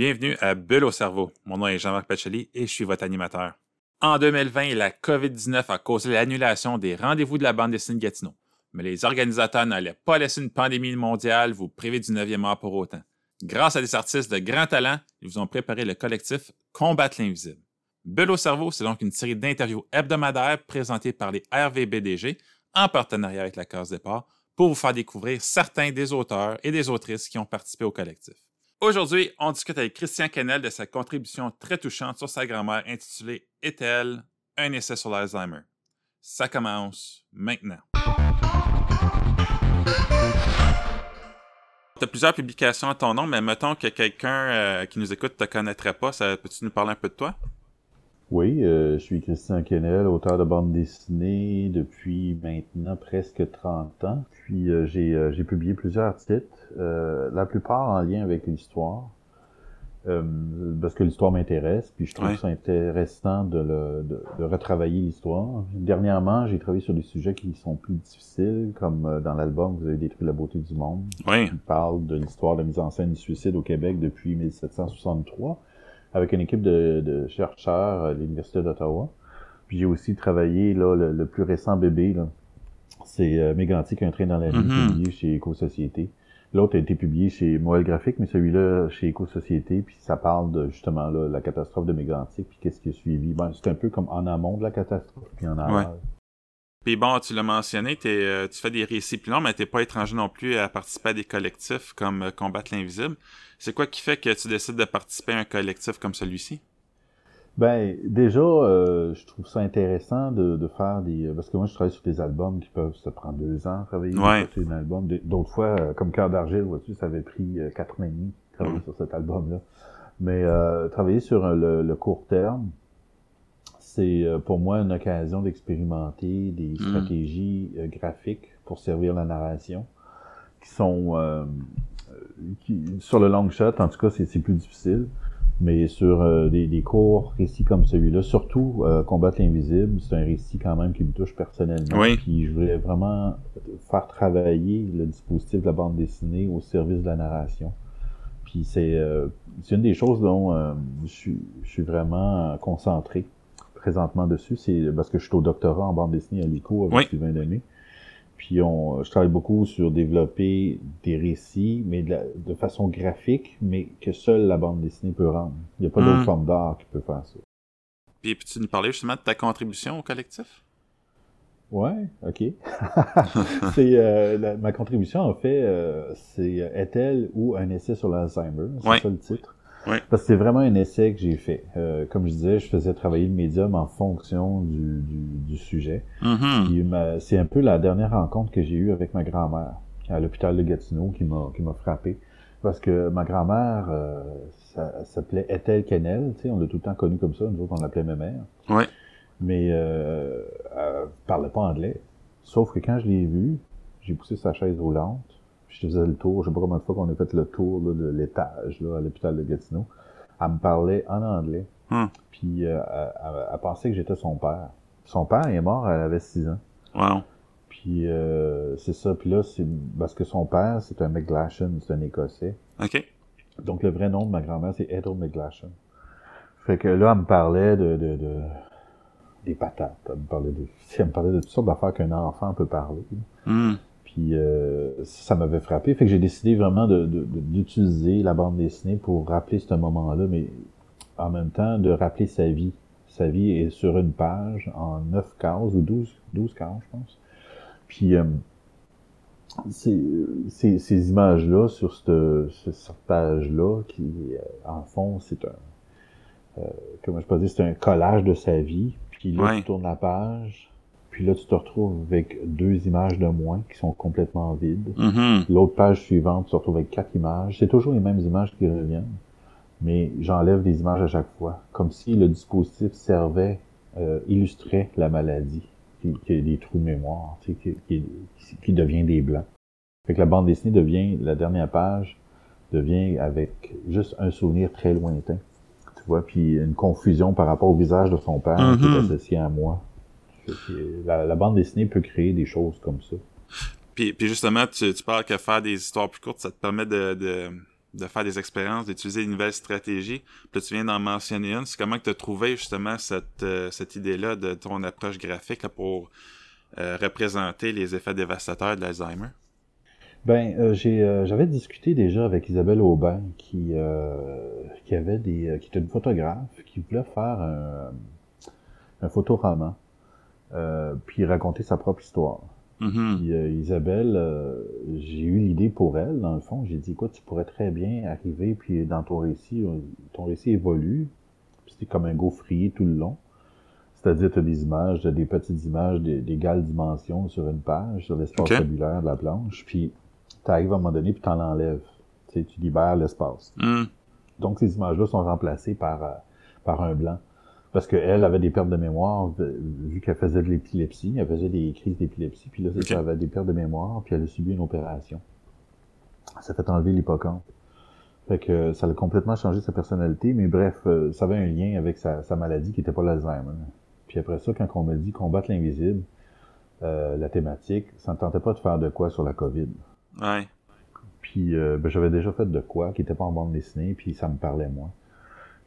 Bienvenue à Bulle au cerveau. Mon nom est Jean-Marc Pacheli et je suis votre animateur. En 2020, la COVID-19 a causé l'annulation des rendez-vous de la bande dessinée de Gatineau. Mais les organisateurs n'allaient pas laisser une pandémie mondiale vous priver du 9e art pour autant. Grâce à des artistes de grand talent, ils vous ont préparé le collectif Combattre l'invisible. Bulle au cerveau, c'est donc une série d'interviews hebdomadaires présentées par les RVBDG en partenariat avec la Case Départ pour vous faire découvrir certains des auteurs et des autrices qui ont participé au collectif. Aujourd'hui, on discute avec Christian Kennel de sa contribution très touchante sur sa grand-mère intitulée Est-elle un essai sur l'Alzheimer? Ça commence maintenant. Tu as plusieurs publications à ton nom, mais mettons que quelqu'un euh, qui nous écoute ne te connaîtrait pas, peux-tu nous parler un peu de toi? Oui, euh, je suis Christian Kennel, auteur de bande dessinée depuis maintenant presque 30 ans. Puis euh, j'ai, j'ai publié plusieurs titres, la plupart en lien avec l'histoire, parce que l'histoire m'intéresse, puis je trouve ça intéressant de, le, de, de, retravailler l'histoire. Dernièrement, j'ai travaillé sur des sujets qui sont plus difficiles, comme dans l'album Vous avez détruit la beauté du monde, qui parle de l'histoire de la mise en scène du suicide au Québec depuis 1763 avec une équipe de, de chercheurs à l'Université d'Ottawa. Puis j'ai aussi travaillé, là, le, plus récent bébé, là, c'est euh, Mégantic, un train dans la nuit, Mhm. publié chez Éco-Société. L'autre a été publié chez Moël Graphique, mais celui-là chez Éco-Société, puis ça parle de justement là, la catastrophe de Mégantic, puis qu'est-ce qui a suivi. Ben, c'est un peu comme en amont de la catastrophe, puis en aval. Puis bon, tu l'as mentionné, t'es, euh, tu fais des récits plus longs, mais t'es pas étranger non plus à participer à des collectifs comme euh, Combattre l'invisible. C'est quoi qui fait que tu décides de participer à un collectif comme celui-ci? Ben, déjà, euh, je trouve ça intéressant de, de faire des... Parce que moi, je travaille sur des albums qui peuvent se prendre deux ans à travailler Ouais. sur un album. D'autres fois, euh, comme Cœur d'argile, vois-tu, ça avait pris euh, quatre mois et demi de travailler Mhm. sur cet album-là. Mais euh, travailler sur euh, le, le court terme, c'est euh, pour moi une occasion d'expérimenter des Mhm. stratégies euh, graphiques pour servir la narration qui sont... euh, qui, sur le long shot, en tout cas, c'est plus difficile. Mais sur euh, des, des courts récits comme celui-là, surtout euh, Combattre l'invisible, c'est un récit quand même qui me touche personnellement. Oui. Puis je voulais vraiment faire travailler le dispositif de la bande dessinée au service de la narration. Puis c'est c'est une des choses dont je, suis, je suis vraiment concentré présentement dessus. C'est parce que je suis au doctorat en bande dessinée à l'ICO avec Oui. Sylvain Lemay. Puis on, je travaille beaucoup sur développer des récits, mais de, la- de façon graphique, mais que seule la bande dessinée peut rendre. Il n'y a pas Mm. d'autre forme d'art qui peut faire ça. Puis peux-tu nous parler justement de ta contribution au collectif? Ouais, ok. c'est euh, la- ma contribution en fait, euh, c'est euh, est-elle ou un essai sur l'Alzheimer, c'est Ouais. ça le titre. Ouais. Parce que c'est vraiment un essai que j'ai fait. Euh, comme je disais, je faisais travailler le médium en fonction du, du, du sujet. Ma- c'est un peu la dernière rencontre que j'ai eue avec ma grand-mère à l'hôpital de Gatineau qui m'a qui m'a frappé. Parce que ma grand-mère, euh, s'appelait Ethel Kennel, tu sais, on l'a tout le temps connue comme ça, nous autres on l'appelait ma mère. Ouais. Mais euh, elle parlait pas anglais. Sauf que quand je l'ai vue, j'ai poussé sa chaise roulante, puis je faisais le tour, je sais pas combien de fois qu'on a fait le tour là, de l'étage là, à l'hôpital de Gatineau. Elle me parlait en anglais. Hmm. Puis euh, elle, pensait que j'étais son père. Son père est mort, elle avait 6 ans. Wow. Puis euh, c'est ça. Puis là, c'est parce que son père, c'est un McGlashan, c'est un Écossais. OK. Donc le vrai nom de ma grand-mère, c'est Ethel McGlashan. Fait que là, elle me parlait de, de, de des patates. Elle me parlait de, elle me parlait de toutes sortes d'affaires qu'un enfant peut parler. Hmm. Puis euh, ça m'avait frappé. Fait que j'ai décidé vraiment de, de- de- d'utiliser la bande dessinée pour rappeler ce moment-là, mais en même temps de rappeler sa vie. Sa vie est sur une page en 9 cases ou 12, 12 cases, je pense. Puis euh, ces, ces, ces images-là sur cette, ce- cette page-là, qui euh, en fond, c'est un euh, comment je peux dire, c'est un collage de sa vie. Puis là, Ouais. tu tournes la page, puis là, tu te retrouves avec deux images de moins qui sont complètement vides. Mhm. L'autre page suivante, tu te retrouves avec quatre images. C'est toujours les mêmes images qui reviennent, mais j'enlève des images à chaque fois, comme si le dispositif servait, euh, illustrait la maladie, qui, qui a des trous de mémoire, tu sais, qui, qui, qui devient des blancs. Fait que la bande dessinée devient, la dernière page devient avec juste un souvenir très lointain. Tu vois, puis une confusion par rapport au visage de son père qui est associé à moi. La, la bande dessinée peut créer des choses comme ça. Puis, puis justement, tu, tu parles que faire des histoires plus courtes, ça te permet de, de, de faire des expériences, d'utiliser une nouvelle stratégie. Puis tu viens d'en mentionner une. C'est comment tu as trouvé justement cette, euh, cette idée-là de ton approche graphique pour euh, représenter les effets dévastateurs de l'Alzheimer? Ben, euh, j'ai, j'avais discuté déjà avec Isabelle Aubin, qui, qui avait des, qui était une photographe, qui voulait faire un, un photoroman, puis raconter sa propre histoire. Mm-hmm. Puis euh, Isabelle, euh, j'ai eu l'idée pour elle, dans le fond. J'ai dit, écoute, tu pourrais très bien arriver, puis dans ton récit, euh, ton récit évolue. C'était comme un gaufrier tout le long. C'est-à-dire, tu as des images, des petites images d'égales dimensions sur une page, sur l'espace tabulaire de la planche. Puis, tu arrives à un moment donné, puis tu en enlèves. Tu, sais, tu libères l'espace. Mm. Donc, ces images-là sont remplacées par, par un blanc. Parce qu'elle avait des pertes de mémoire, vu qu'elle faisait de l'épilepsie, elle faisait des crises d'épilepsie, puis là, elle avait des pertes de mémoire, puis elle a subi une opération. Ça fait enlever l'hippocampe. Fait que ça a complètement changé sa personnalité, mais bref, euh, ça avait un lien avec sa, maladie qui n'était pas l'Alzheimer. Puis après ça, quand on m'a dit combattre l'invisible, euh, la thématique, ça ne tentait pas de faire de quoi sur la COVID. Ouais. Puis euh, ben, j'avais déjà fait de quoi qui n'était pas en bande dessinée, puis ça me parlait moi.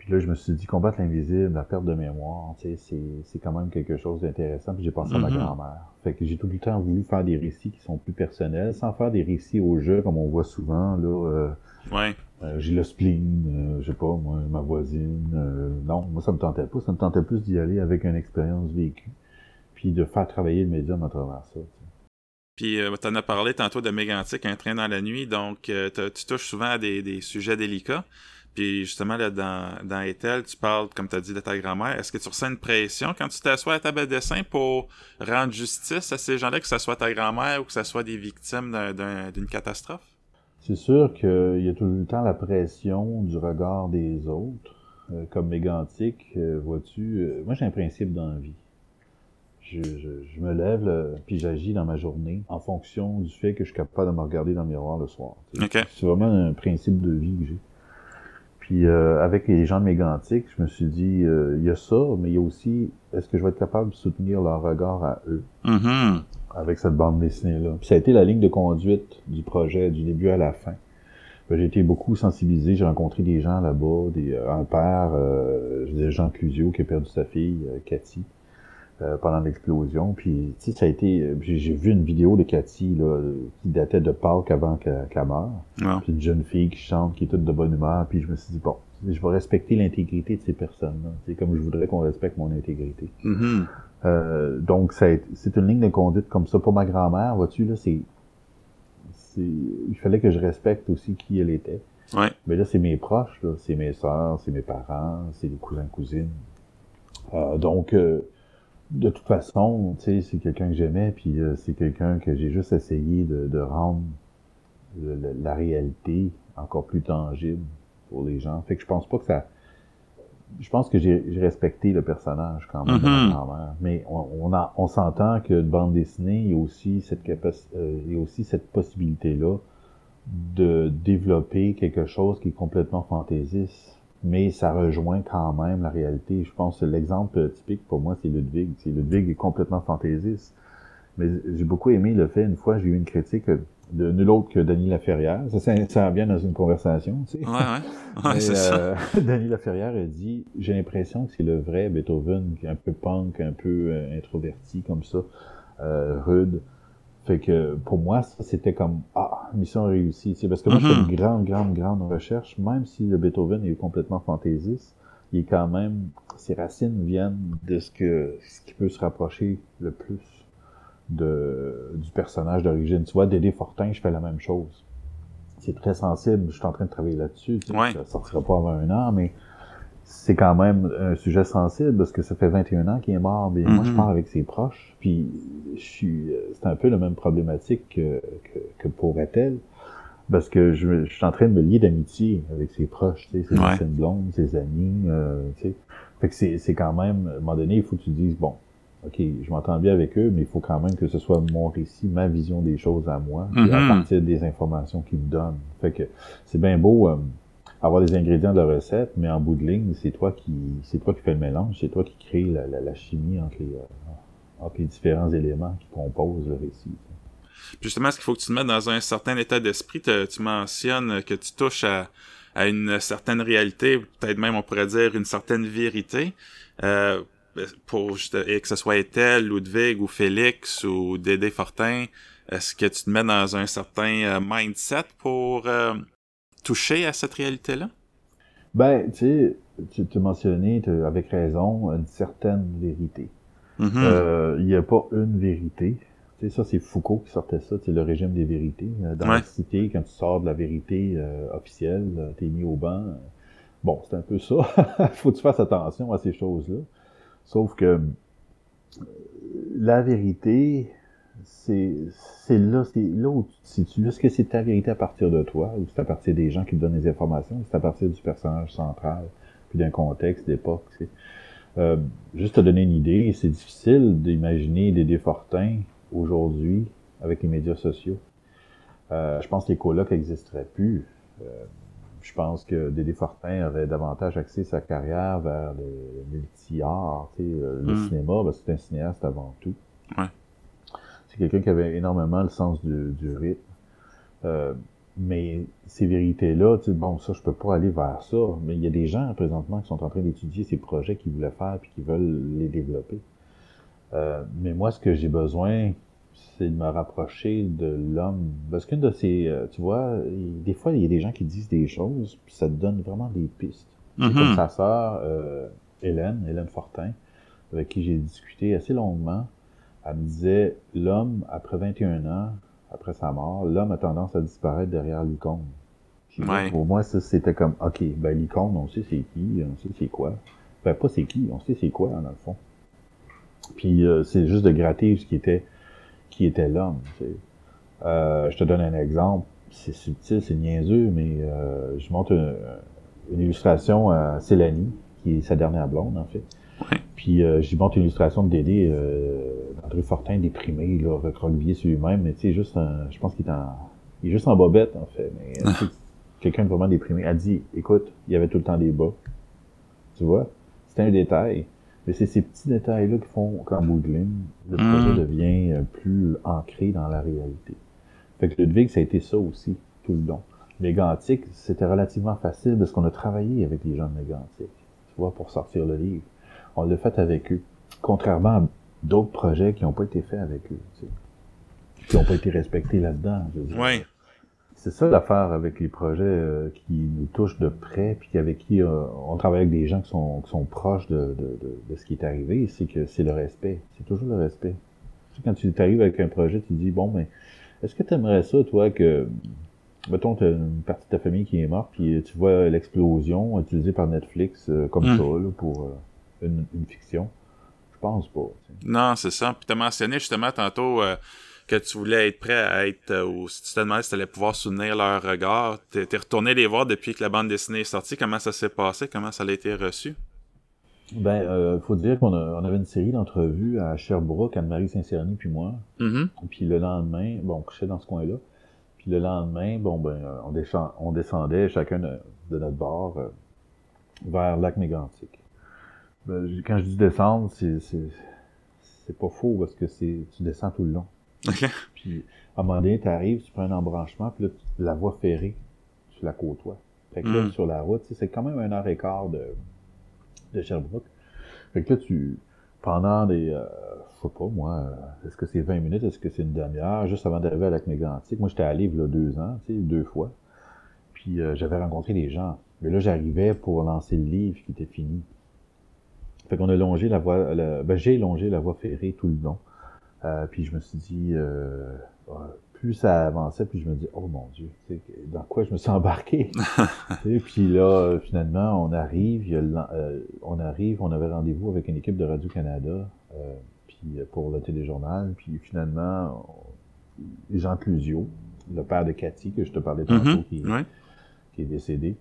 Puis là, je me suis dit, combattre l'invisible, la perte de mémoire, tu sais, c'est quand même quelque chose d'intéressant. Puis j'ai pensé à ma Mhm. grand-mère. Fait que j'ai tout le temps voulu faire des récits qui sont plus personnels, sans faire des récits au jeu, comme on voit souvent, là. Euh, Ouais. euh, j'ai le spleen, euh, je sais pas, moi, ma voisine. non, moi, ça me tentait pas. Ça me tentait plus d'y aller avec une expérience vécue. Puis de faire travailler le médium à travers ça. tu sais. Puis euh, tu en as parlé tantôt de Mégantic, un train dans la nuit, donc euh, tu touches souvent à des, des sujets délicats. Puis justement, là, dans, dans Ethel, tu parles, comme tu as dit, de ta grand-mère. Est-ce que tu ressens une pression quand tu t'assois à ta table de dessin pour rendre justice à ces gens-là, que ce soit ta grand-mère ou que ce soit des victimes d'un- d'un- d'une catastrophe? C'est sûr qu'il y a tout le temps la pression du regard des autres. Euh, comme mégantique, euh, vois-tu, euh, moi j'ai un principe dans la vie. Je, je, je me lève, là, puis j'agis dans ma journée en fonction du fait que je suis capable de me regarder dans le miroir le soir. C'est vraiment un principe de vie que j'ai. Puis euh, avec les gens de Mégantic, je me suis dit, euh, il y a ça, mais il y a aussi, est-ce que je vais être capable de soutenir leur regard à eux? Mhm. avec cette bande dessinée-là. Puis ça a été la ligne de conduite du projet, du début à la fin. Ben, J'ai été beaucoup sensibilisé, j'ai rencontré des gens là-bas, des, euh, un père, euh, je disais Jean Clusio qui a perdu sa fille, euh, Cathy, euh, pendant l'explosion. Puis, tu sais, ça a été, euh, j'ai vu une vidéo de Cathy, là, qui datait de Pâques avant qu'elle qu'elle meure. Ouais. Puis une jeune fille qui chante, qui est toute de bonne humeur. Puis je me suis dit, bon, je vais respecter l'intégrité de ces personnes-là. C'est comme je voudrais qu'on respecte mon intégrité. Mhm. Euh, donc, c'est une ligne de conduite comme ça. Pour ma grand-mère, vois-tu, là, c'est, il fallait que je respecte aussi qui elle était. Ouais. Mais là, c'est mes proches, là. C'est mes sœurs, c'est mes parents, c'est les cousins, cousines. Euh, donc, euh, de toute façon, tu sais, c'est quelqu'un que j'aimais, puis euh, c'est quelqu'un que j'ai juste essayé de, de rendre le- le- la réalité encore plus tangible pour les gens. Fait que je pense pas que ça... Je pense que j'ai respecté le personnage quand même de ma Mhm. grand-mère. Mais on, on, a- on s'entend que de bande dessinée, il y a aussi cette, capaci- euh, il y a aussi cette possibilité-là de développer quelque chose qui est complètement fantaisiste, mais ça rejoint quand même la réalité. Je pense que l'exemple typique pour moi, c'est Ludwig. Ludwig est complètement fantaisiste. Mais j'ai beaucoup aimé le fait, une fois, j'ai eu une critique de nul autre que Denis Laferrière. Ça s'insère bien dans une conversation, tu sais. Ouais, ouais. Ça. euh, Denis Laferrière a dit J'ai l'impression que c'est le vrai Beethoven, un peu punk, un peu euh, introverti comme ça, euh, rude. Fait que pour moi, ça c'était comme Ah, mission réussie. tu sais, Parce que moi, je fais Mhm. une grande, grande, grande recherche, même si le Beethoven est complètement fantaisiste, il est quand même. Ses racines viennent de ce que ce qui peut se rapprocher le plus de, du personnage d'origine. Tu vois, Dédé Fortin, je fais la même chose c'est très sensible. Je suis en train de travailler là-dessus. Ouais. Ça sortira pas avant un an, mais c'est quand même un sujet sensible parce que ça fait 21 ans qu'il est mort. Mais moi, je Mhm. pars avec ses proches. Puis, je suis, euh, c'est un peu la même problématique que, que, que pour Ethel. Parce que je, me- je suis en train de me lier d'amitié avec ses proches, tu sais, ses Ouais. anciennes blondes, ses amis, euh, tu sais. Fait que c'est, c'est quand même, à un moment donné, il faut que tu dises, bon, OK, je m'entends bien avec eux, mais il faut quand même que ce soit mon récit, ma vision des choses à moi, puis à Mhm. partir des informations qu'ils me donnent. Fait que c'est bien beau euh, avoir les ingrédients de la recette, mais en bout de ligne, c'est toi qui c'est toi qui fais le mélange, c'est toi qui crée la, la, la chimie entre les, euh, entre les différents éléments qui composent le récit. justement, ce qu'il faut que tu te mettes dans un certain état d'esprit? Tu mentionnes que tu touches à, à une certaine réalité, peut-être même on pourrait dire une certaine vérité. Euh, pour et que ce soit Ethel, Ludwig ou Félix ou Dédé Fortin, est-ce que tu te mets dans un certain euh, mindset pour euh, toucher à cette réalité-là? Ben, tu sais, tu t'as mentionné avec raison une certaine vérité. Mm-hmm. Il n'y a pas une vérité. Tu sais, ça, c'est Foucault qui sortait ça, c'est le régime des vérités. Dans la cité, quand tu sors de la vérité officielle, t'es mis au banc. Bon, c'est un peu ça. Faut que tu fasses attention à ces choses-là. Sauf que la vérité, c'est là, c'est là où tu te situes. Est-ce que c'est ta vérité à partir de toi, ou c'est à partir des gens qui te donnent les informations, ou c'est à partir du personnage central, puis d'un contexte, d'époque. Euh, juste te donner une idée, c'est difficile d'imaginer des défortins aujourd'hui avec les médias sociaux. Euh, je pense que les colocs n'existeraient plus. Euh, je pense que Dédé Fortin aurait davantage axé sa carrière vers le multi-art, euh, le hmm. cinéma, ben, c'est un cinéaste avant tout. Ouais. C'est quelqu'un qui avait énormément le sens du, du rythme. Euh, mais ces vérités-là, bon, ça, je peux pas aller vers ça, mais il y a des gens présentement qui sont en train d'étudier ces projets qu'ils voulaient faire puis qui veulent les développer. Euh, mais moi, ce que j'ai besoin, c'est de me rapprocher de l'homme. Parce qu'une de ces, euh, tu vois, des fois, il y a des gens qui disent des choses, puis ça te donne vraiment des pistes. Comme mm-hmm. sa sœur, euh, Hélène, Hélène Fortin, avec qui j'ai discuté assez longuement. Elle me disait, l'homme, après 21 ans, après sa mort, l'homme a tendance à disparaître derrière l'icône. Pour moi, ça, c'était comme, OK, ben l'icône, on sait c'est qui, on sait c'est quoi. Ben pas c'est qui, on sait c'est quoi, dans le fond. Puis euh, c'est juste de gratter ce qui était qui était l'homme. Euh, je te donne un exemple. C'est subtil, c'est niaiseux, mais euh, je montre une, illustration à Célanie, qui est sa dernière blonde, en fait. Puis euh, j'y montre une illustration de Dédé, euh, André Fortin déprimé, là, recroquevillé sur lui-même, mais tu sais, juste je pense qu'il est en, il est juste en bobette, en fait. Mais quelqu'un de vraiment déprimé. Elle dit, écoute, il y avait tout le temps des bas. Tu vois? C'était un détail. Mais c'est ces petits détails-là qui font qu'en bout de ligne, le hmm. projet devient euh, plus ancré dans la réalité. Fait que Ludwig, ça a été ça aussi, tout le long. Mégantic, c'était relativement facile parce qu'on a travaillé avec les gens de Mégantic, tu vois, pour sortir le livre. On l'a fait avec eux. Contrairement à d'autres projets qui n'ont pas été faits avec eux, tu sais, qui n'ont pas été respectés là-dedans. Je veux dire. Ouais c'est ça l'affaire avec les projets euh, qui nous touchent de près, puis avec qui euh, on travaille avec des gens qui sont, qui sont proches de, de, de, ce qui est arrivé, c'est que c'est le respect. C'est toujours le respect. quand tu arrives avec un projet, tu te dis, bon, mais est-ce que tu aimerais ça, toi, que, mettons, tu as une partie de ta famille qui est morte, puis tu vois l'explosion utilisée par Netflix euh, comme hmm. ça, là, pour une, une, fiction? Je pense pas. Non, c'est ça. Puis tu as mentionné justement tantôt que tu voulais être prêt à être, euh, ou si tu te demandais si tu allais pouvoir soutenir leur regard. Tu es, retourné les voir depuis que la bande dessinée est sortie. Comment ça s'est passé? Comment ça a été reçu? Ben, euh, faut dire qu'on on avait une série d'entrevues à Sherbrooke, Anne-Marie Saint-Cerny puis moi. Mm-hmm. Puis le lendemain, bon, on couchait dans ce coin-là. Puis le lendemain, bon, ben, on, on descendait chacun de, notre bord euh, vers Lac Mégantic. Ben, quand je dis descendre, c'est, c'est, pas faux parce que c'est, tu descends tout le long. Puis, à un moment donné, tu arrives, tu prends un embranchement, puis là, la voie ferrée, tu la côtoies. Fait que là, mm. sur la route, c'est quand même un heure et quart de, de Sherbrooke. Fait que là, tu, pendant des, euh, je sais pas, moi, euh, est-ce que c'est 20 minutes, est-ce que c'est une demi-heure, juste avant d'arriver à Lac Mégantic. Moi, j'étais allé, a deux ans, tu sais, deux fois. Puis, euh, j'avais rencontré des gens. Mais là, j'arrivais pour lancer le livre qui était fini. Fait qu'on a longé la voie, ben, j'ai longé la voie ferrée tout le long. Euh, puis je me suis dit, euh, plus ça avançait, puis je me dis, oh mon Dieu, dans quoi je me suis embarqué? et puis là, finalement, on arrive, euh, on arrive, on avait rendez-vous avec une équipe de Radio-Canada, puis pour le téléjournal, puis finalement, Jean Clusio, le père de Cathy, que je te parlais tantôt, mm-hmm. qui, qui, est décédé,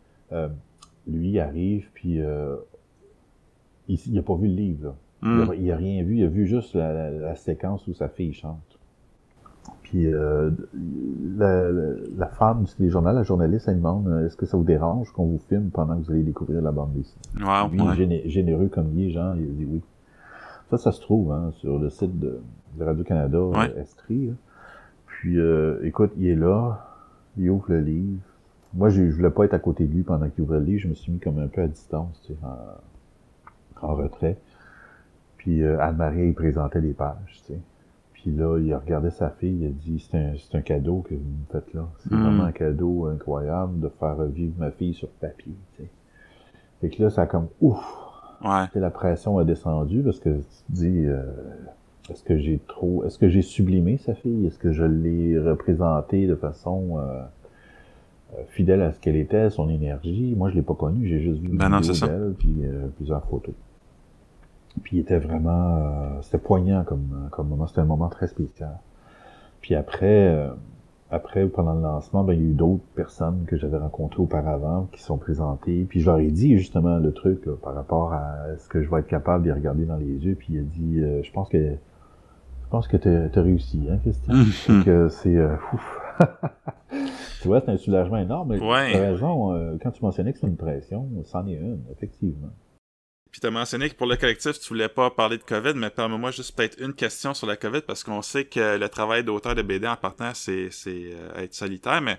lui arrive, puis il n'a pas vu le livre, là. Hmm. Il, a, rien vu, il a vu juste la, séquence où sa fille chante. Puis euh, la, la, femme du téléjournal, la journaliste, elle demande euh, est-ce que ça vous dérange qu'on vous filme pendant que vous allez découvrir la bande dessinée? Wow, Lui, généreux comme il est, Jean, il dit oui. Ça, ça se trouve hein, sur le site de, Radio-Canada, ouais. Estrie. Puis, euh, écoute, il est là, il ouvre le livre. Moi, je, je voulais pas être à côté de lui pendant qu'il ouvrait le livre. Je me suis mis comme un peu à distance, tu sais, en, en retrait. Puis euh, Anne-Marie, il présentait les pages, tu sais. Puis là, il a regardé sa fille, il a dit c'est un, c'est un cadeau que vous me faites là. C'est Mm. vraiment un cadeau incroyable de faire revivre ma fille sur papier, tu sais. Fait que là, ça a comme ouf, Ouais. la pression a descendu parce que tu te dis euh, est-ce que j'ai trop est-ce que j'ai sublimé sa fille? Est-ce que je l'ai représentée de façon euh, fidèle à ce qu'elle était, son énergie? Moi, je l'ai pas connue, j'ai juste vu une Ben non, vidéo c'est ça. d'elle, puis euh, plusieurs photos. Puis il était vraiment euh, c'était poignant comme, comme moment, c'était un moment très spécial. Puis après, euh, après, pendant le lancement, ben, il y a eu d'autres personnes que j'avais rencontrées auparavant qui sont présentées. Puis je leur ai dit justement le truc là, par rapport à est-ce que je vais être capable de les regarder dans les yeux. Puis il a dit euh, je pense que je pense que t'as as réussi, hein, Christian? Fait Mhm. que c'est euh, ouf. tu vois, c'est un soulagement énorme. Mais Ouais. t'as raison, euh, quand tu mentionnais que c'est une pression, c'en est une, effectivement. Puis tu as mentionné que pour le collectif, tu voulais pas parler de COVID, mais permets-moi juste peut-être une question sur la COVID, parce qu'on sait que le travail d'auteur de BD en partant, c'est euh, être solitaire, mais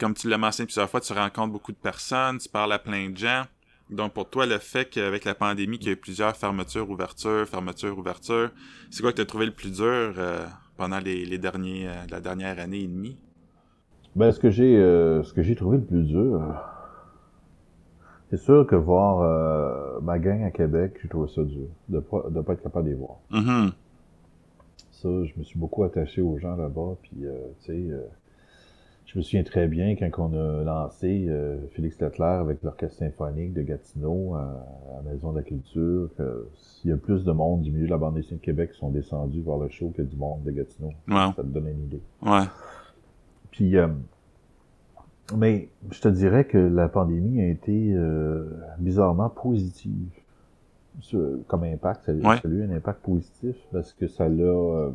comme tu l'as mentionné plusieurs fois, tu rencontres beaucoup de personnes, tu parles à plein de gens. Donc pour toi, le fait qu'avec la pandémie, qu'il y a eu plusieurs fermetures, ouvertures, fermetures, ouvertures, c'est quoi que tu as trouvé le plus dur euh, pendant les, les derniers, euh, la dernière année et demie? Ben, ce que j'ai euh, ce que j'ai trouvé le plus dur, c'est sûr que voir euh, ma gang à Québec, j'ai trouvé ça dur, de pas, de pas être capable de les voir. Mhm. Ça, je me suis beaucoup attaché aux gens là-bas, puis euh, tu sais, euh, je me souviens très bien quand on a lancé Félix Leclerc avec l'orchestre symphonique de Gatineau à, à la Maison de la Culture, que s'il y a plus de monde du milieu de la bande dessinée de Québec qui sont descendus voir le show que du monde de Gatineau. Wow. Ça te donne une idée. Ouais. Puis, euh, mais je te dirais que la pandémie a été euh, bizarrement positive comme impact. Ça, Ouais. ça a eu un impact positif parce que ça l'a euh,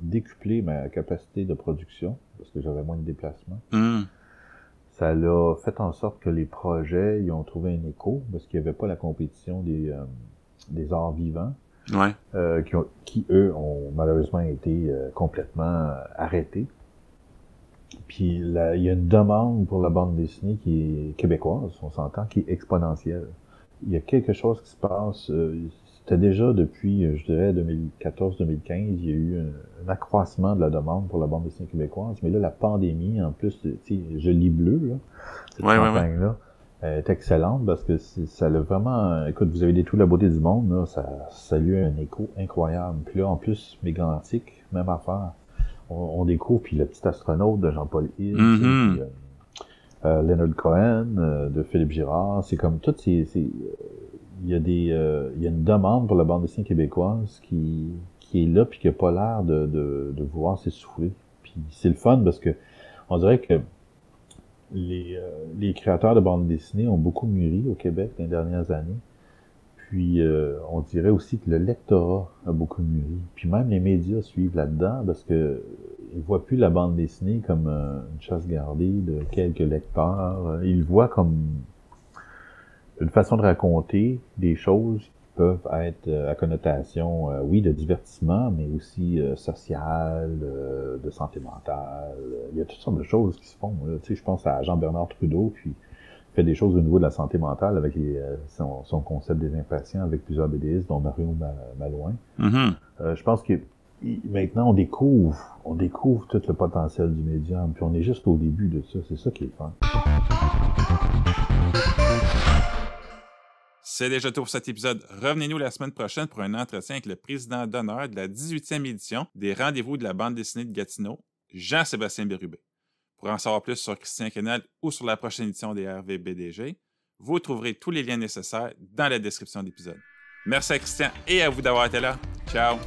décuplé ma capacité de production parce que j'avais moins de déplacements. Mhm. Ça l'a fait en sorte que les projets ils ont trouvé un écho parce qu'il n'y avait pas la compétition des, euh, des arts vivants Ouais. euh, qui, ont- qui, eux, ont malheureusement été euh, complètement arrêtés. Puis là, il y a une demande pour la bande dessinée qui est québécoise, on s'entend, qui est exponentielle. Il y a quelque chose qui se passe. euh, C'était déjà depuis, euh, je dirais, 2014-2015, il y a eu un, un accroissement de la demande pour la bande dessinée québécoise. Mais là, la pandémie, en plus, tu sais, je lis bleu, là, cette Ouais, ouais, ouais. campagne-là, elle est excellente parce que ça a vraiment... Écoute, vous avez détruit la beauté du monde, là, ça, ça a eu un écho incroyable. Puis là, en plus, mégantique, même affaire. On, on découvre, puis le petit astronaute de Jean-Paul Hill, puis, euh, Leonard Cohen, euh, de Philippe Girard, c'est comme tout, c'est... c'est, euh, Il y a des, euh, il y a une demande pour la bande dessinée québécoise qui, qui est là puis qui a pas l'air de, de, de vouloir s'essouffler. Puis c'est le fun parce que on dirait que les, euh, les créateurs de bande dessinée ont beaucoup mûri au Québec dans les dernières années. Puis euh, on dirait aussi que le lectorat a beaucoup mûri. Puis même les médias suivent là-dedans parce que ils voient plus la bande dessinée comme euh, une chasse gardée de quelques lecteurs. Ils voient comme une façon de raconter des choses qui peuvent être euh, à connotation, euh, oui, de divertissement, mais aussi euh, sociale, euh, de santé mentale. Il y a toutes sortes de choses qui se font. Tu sais, je pense à Jean-Bernard Trudeau, puis fait des choses au niveau de la santé mentale avec les, euh, son, son concept des impatients avec plusieurs BDistes, dont Mario Ma- Malouin. Mhm. Euh, je pense que maintenant on découvre, on découvre tout le potentiel du médium, puis on est juste au début de ça. C'est ça qui est le fun. C'est déjà tout pour cet épisode. Revenez-nous la semaine prochaine pour un entretien avec le président d'honneur de la 18e édition des Rendez-vous de la bande dessinée de Gatineau, Jean-Sébastien Bérubé. Pour en savoir plus sur Christian Kennel ou sur la prochaine édition des RVBDG, vous trouverez tous les liens nécessaires dans la description de l'épisode. Merci à Christian et à vous d'avoir été là. Ciao!